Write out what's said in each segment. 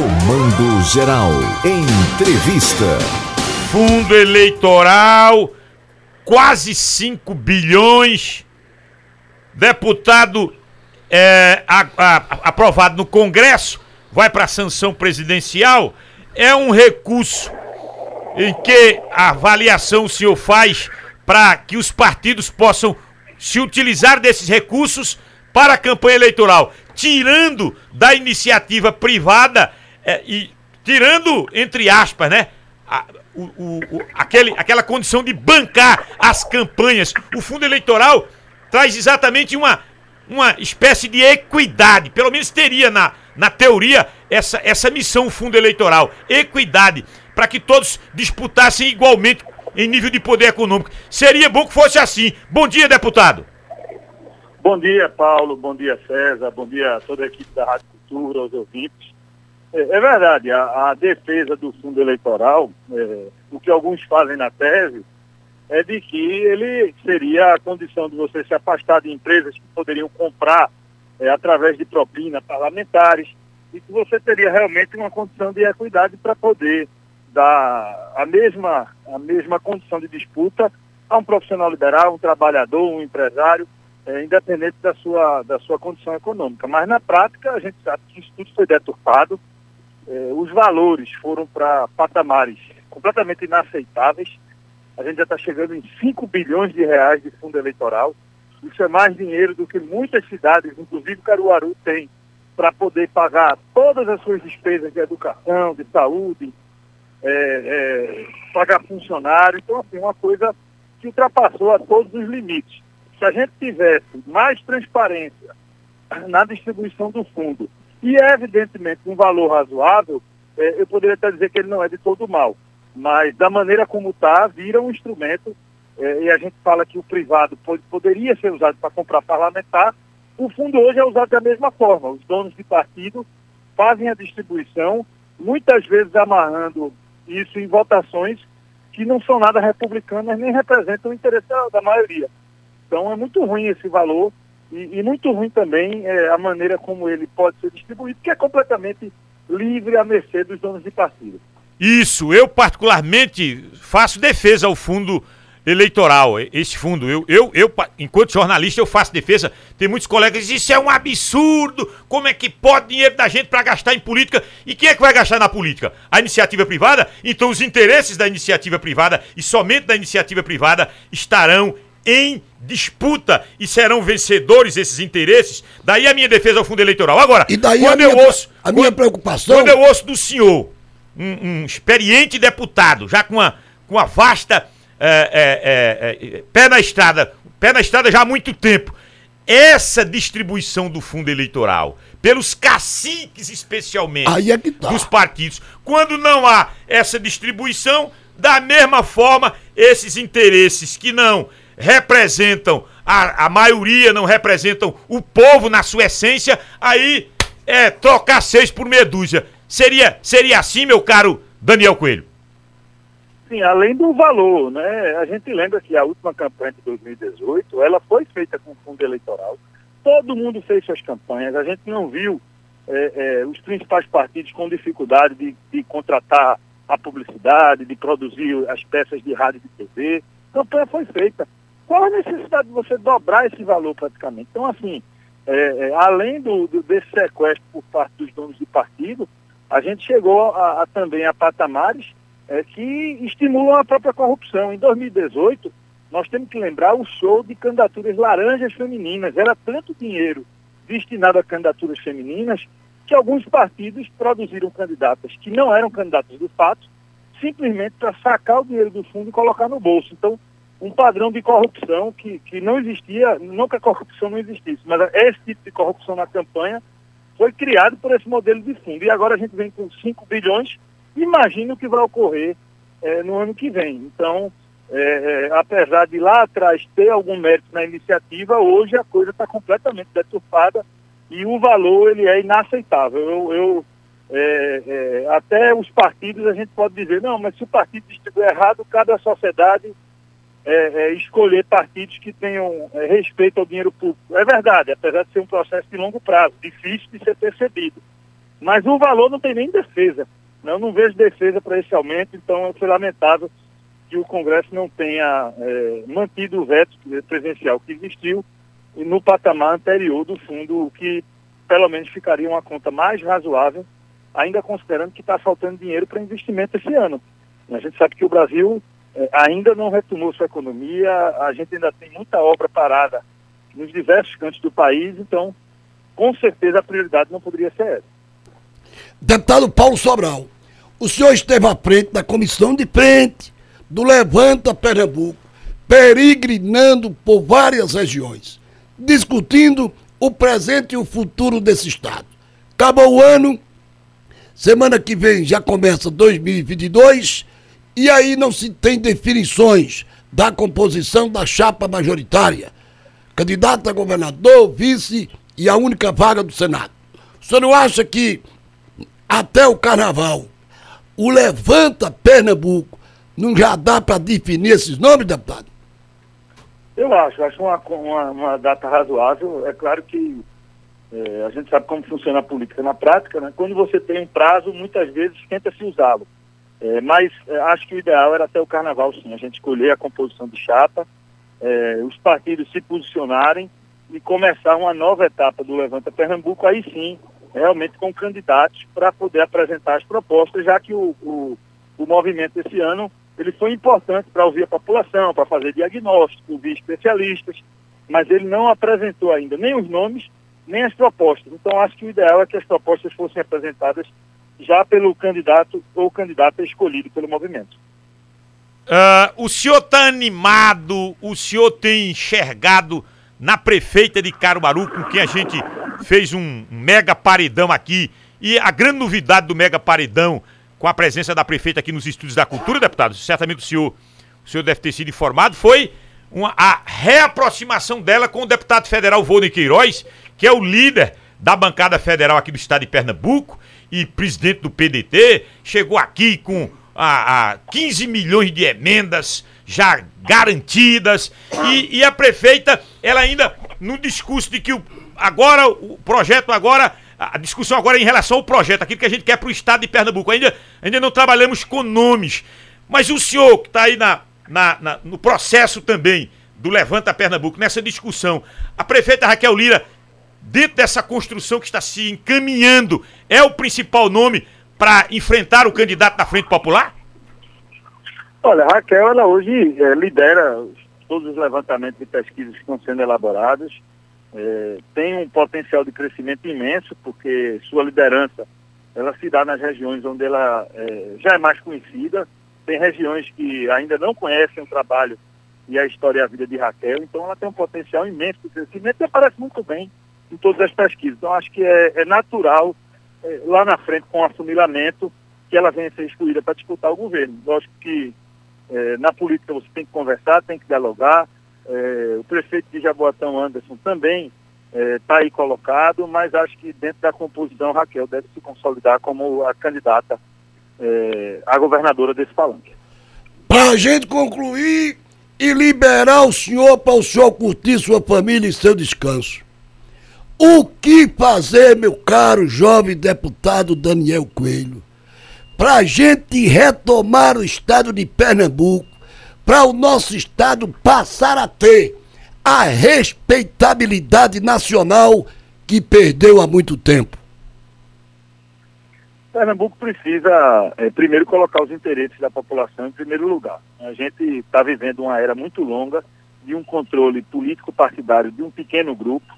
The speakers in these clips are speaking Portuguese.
Comando Geral. Entrevista. Fundo eleitoral, quase 5 bilhões. Deputado é, a- a- aprovado no Congresso, vai para a sanção presidencial. É um recurso em que a avaliação o senhor faz para que os partidos possam se utilizar desses recursos para a campanha eleitoral, tirando da iniciativa privada eh, e tirando, entre aspas, né? a- o- o- o- aquele, aquela condição de bancar as campanhas. O fundo eleitoral traz exatamente uma, uma espécie de equidade, pelo menos teria na, na teoria essa, essa missão o fundo eleitoral, equidade, para que todos disputassem igualmente em nível de poder econômico. Seria bom que fosse assim. Bom dia, deputado. Bom dia, Paulo. Bom dia, César. Bom dia a toda a equipe da Rádio Cultura, aos ouvintes. É, é verdade, a, a defesa do fundo eleitoral, é, o que alguns fazem na tese, é de que ele seria a condição de você se afastar de empresas que poderiam comprar é, através de propina parlamentares e que você teria realmente uma condição de equidade para poder dar a mesma, a mesma condição de disputa a um profissional liberal, um trabalhador, um empresário, é, independente da sua, da sua condição econômica. Mas na prática a gente sabe que isso tudo foi deturpado, é, os valores foram para patamares completamente inaceitáveis. A gente já está chegando em 5 bilhões de reais de fundo eleitoral. Isso é mais dinheiro do que muitas cidades, inclusive Caruaru, tem para poder pagar todas as suas despesas de educação, de saúde, é, é, pagar funcionário. Então, assim, uma coisa que ultrapassou a todos os limites. Se a gente tivesse mais transparência na distribuição do fundo e, evidentemente, um valor razoável, eh, eu poderia até dizer que ele não é de todo mal. Mas, da maneira como está, vira um instrumento, eh, e a gente fala que o privado pode- poderia ser usado para comprar parlamentar, o fundo hoje é usado da mesma forma. Os donos de partido fazem a distribuição, muitas vezes amarrando isso em votações que não são nada republicanas nem representam o interesse da maioria. Então é muito ruim esse valor e, e muito ruim também é, a maneira como ele pode ser distribuído, que é completamente livre à mercê dos donos de partido. Isso, eu particularmente faço defesa ao fundo eleitoral, e- esse fundo. Eu, eu, eu, enquanto jornalista, eu faço defesa. Tem muitos colegas que dizem, isso é um absurdo, como é que pode dinheiro da gente para gastar em política? E quem é que vai gastar na política? A iniciativa privada? Então os interesses da iniciativa privada e somente da iniciativa privada estarão em disputa e serão vencedores esses interesses. Daí a minha defesa ao fundo eleitoral. Agora, E daí quando a eu minha, ouço... a minha quando- preocupação. quando eu ouço do senhor, um, um experiente deputado, já com uma, com uma vasta é, é, é, pé na estrada, pé na estrada já há muito tempo, essa distribuição do fundo eleitoral, pelos caciques especialmente, Aí é que tá. dos partidos, quando não há essa distribuição, da mesma forma, esses interesses que não representam a, a maioria, não representam o povo na sua essência, aí é trocar seis por dúzia. Seria, seria assim, meu caro Daniel Coelho? Sim, além do valor, né? A gente lembra que a última campanha de 2018, ela foi feita com fundo eleitoral. Todo mundo fez suas campanhas. A gente não viu eh, eh, os principais partidos com dificuldade de, de contratar a publicidade, de produzir as peças de rádio e de TV. A campanha foi feita. Qual a necessidade de você dobrar esse valor praticamente? Então, assim, eh, eh, além do, do- desse sequestro por parte dos donos de partido, a gente chegou a, a também a patamares é, que estimulam a própria corrupção. Em 2018, nós temos que lembrar o show de candidaturas laranjas femininas. Era tanto dinheiro destinado a candidaturas femininas que alguns partidos produziram candidatas que não eram candidatas de fato, simplesmente para sacar o dinheiro do fundo e colocar no bolso. Então, um padrão de corrupção que, que não existia, não que a corrupção não existisse, mas esse tipo de corrupção na campanha foi criado por esse modelo de fundo. E agora a gente vem com 5 bilhões, imagina o que vai ocorrer eh, no ano que vem. Então, eh, eh, apesar de lá atrás ter algum mérito na iniciativa, hoje a coisa está completamente deturpada e o valor ele é inaceitável. Eu, eu, eh, eh, até os partidos a gente pode dizer, não, mas se o partido distribuir errado, à sociedade é, é, escolher partidos que tenham é, respeito ao dinheiro público. É verdade, apesar de ser um processo de longo prazo, difícil de ser percebido. Mas o valor não tem nem defesa. Né? Eu não vejo defesa para esse aumento, então foi lamentável que o Congresso não tenha é, mantido o veto presidencial que existiu no patamar anterior do fundo, que pelo menos ficaria uma conta mais razoável, ainda considerando que está faltando dinheiro para investimento esse ano. A gente sabe que o Brasil é, ainda não retomou sua economia, a gente ainda tem muita obra parada nos diversos cantos do país, então, com certeza, a prioridade não poderia ser essa. Deputado Paulo Sobral, o senhor esteve à frente da comissão de frente do Levanta Pernambuco, peregrinando por várias regiões, discutindo o presente e o futuro desse estado. Acabou o ano, semana que vem já começa 2022 e aí não se tem definições da composição da chapa majoritária. Candidato a governador, vice e a única vaga do Senado. O senhor não acha que até o carnaval o Levanta Pernambuco não já dá para definir esses nomes, deputado? Eu acho, acho uma, uma, uma data razoável. É claro que é, a gente sabe como funciona a política na prática, né? Quando você tem um prazo, muitas vezes tenta se usá-lo. É, mas é, acho que o ideal era até o carnaval, sim, a gente escolher a composição de chapa, é, os partidos se posicionarem e começar uma nova etapa do Levanta Pernambuco, aí sim, realmente com candidatos para poder apresentar as propostas, já que o, o, o movimento esse ano ele foi importante para ouvir a população, para fazer diagnóstico, ouvir especialistas, mas ele não apresentou ainda nem os nomes, nem as propostas. Então, acho que o ideal é que as propostas fossem apresentadas já pelo candidato ou candidata escolhido pelo movimento. Uh, o senhor está animado, o senhor tem enxergado na prefeita de Caruaru, com quem a gente fez um mega paredão aqui, e a grande novidade do mega paredão, com a presença da prefeita aqui nos Estúdios da Cultura, deputado, certamente o senhor, o senhor deve ter sido informado, foi uma, a reaproximação dela com o deputado federal Volney Queiroz, que é o líder da bancada federal aqui do estado de Pernambuco e presidente do PDT, chegou aqui com a, a 15 milhões de emendas já garantidas e, e, a prefeita, ela ainda no discurso de que o, agora o projeto agora a discussão agora é em relação ao projeto, aquilo que a gente quer para o estado de Pernambuco. Ainda, ainda não trabalhamos com nomes. Mas o senhor que está aí na, na, na, no processo também do Levanta Pernambuco, nessa discussão, a prefeita Raquel Lira dentro dessa construção que está se encaminhando, é o principal nome para enfrentar o candidato da Frente Popular? Olha, a Raquel, ela hoje é, lidera todos os levantamentos de pesquisas que estão sendo elaborados, é, tem um potencial de crescimento imenso, porque sua liderança ela se dá nas regiões onde ela é, já é mais conhecida, tem regiões que ainda não conhecem o trabalho e a história e a vida de Raquel, então ela tem um potencial imenso de crescimento e aparece muito bem em todas as pesquisas. Então, acho que é, é natural, é, lá na frente, com o assimilamento, que ela venha ser escolhida para disputar o governo. Lógico que é, na política você tem que conversar, tem que dialogar. É, o prefeito de Jaboatão, Anderson, também está é, aí colocado, mas acho que dentro da composição, Raquel deve se consolidar como a candidata é, a governadora desse palanque. Para a gente concluir e liberar o senhor para o senhor curtir sua família e seu descanso. O que fazer, meu caro jovem deputado Daniel Coelho, para a gente retomar o estado de Pernambuco, para o nosso estado passar a ter a respeitabilidade nacional que perdeu há muito tempo? Pernambuco precisa, é, primeiro, colocar os interesses da população em primeiro lugar. A gente está vivendo uma era muito longa de um controle político-partidário de um pequeno grupo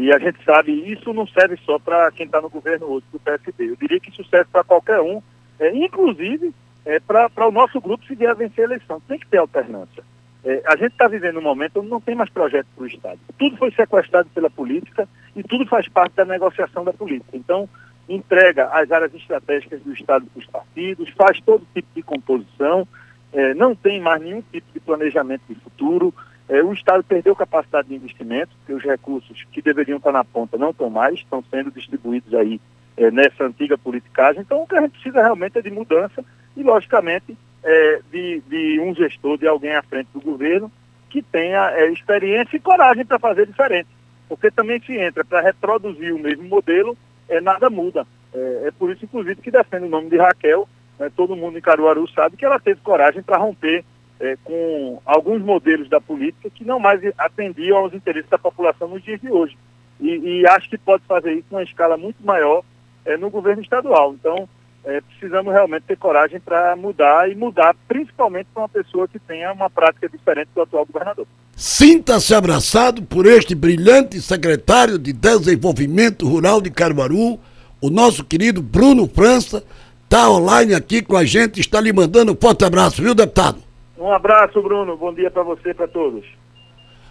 e a gente sabe, isso não serve só para quem está no governo hoje, do PSB. Eu diria que isso serve para qualquer um, é, inclusive é, para o nosso grupo se vier a vencer a eleição. Tem que ter alternância. É, a gente está vivendo um momento onde não tem mais projeto para o Estado. Tudo foi sequestrado pela política e tudo faz parte da negociação da política. Então, entrega as áreas estratégicas do Estado para os partidos, faz todo tipo de composição, é, não tem mais nenhum tipo de planejamento de futuro. É, o Estado perdeu capacidade de investimento, porque os recursos que deveriam estar na ponta não estão mais, estão sendo distribuídos aí é, nessa antiga politicagem. Então, o que a gente precisa realmente é de mudança e, logicamente, é, de, de, um gestor, de alguém à frente do governo que tenha é, experiência e coragem para fazer diferente. Porque também se entra para reproduzir o mesmo modelo, é, nada muda. É, é por isso, inclusive, que defende o nome de Raquel. Né? Todo mundo em Caruaru sabe que ela teve coragem para romper é, com alguns modelos da política que não mais atendiam aos interesses da população nos dias de hoje. E, e acho que pode fazer isso numa escala muito maior é, no governo estadual. Então, é, precisamos realmente ter coragem para mudar e mudar principalmente para uma pessoa que tenha uma prática diferente do atual governador. Sinta-se abraçado por este brilhante secretário de Desenvolvimento Rural de Caruaru, o nosso querido Bruno França, está online aqui com a gente, está lhe mandando um forte abraço, viu, deputado? Um abraço, Bruno. Bom dia para você e para todos.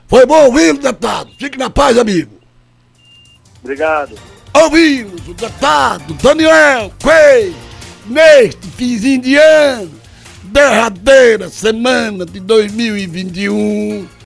Foi bom ouvir, deputado. Fique na paz, amigo. Obrigado. Ouvimos o deputado Daniel Coelho neste finzinho de ano, derradeira semana de 2021.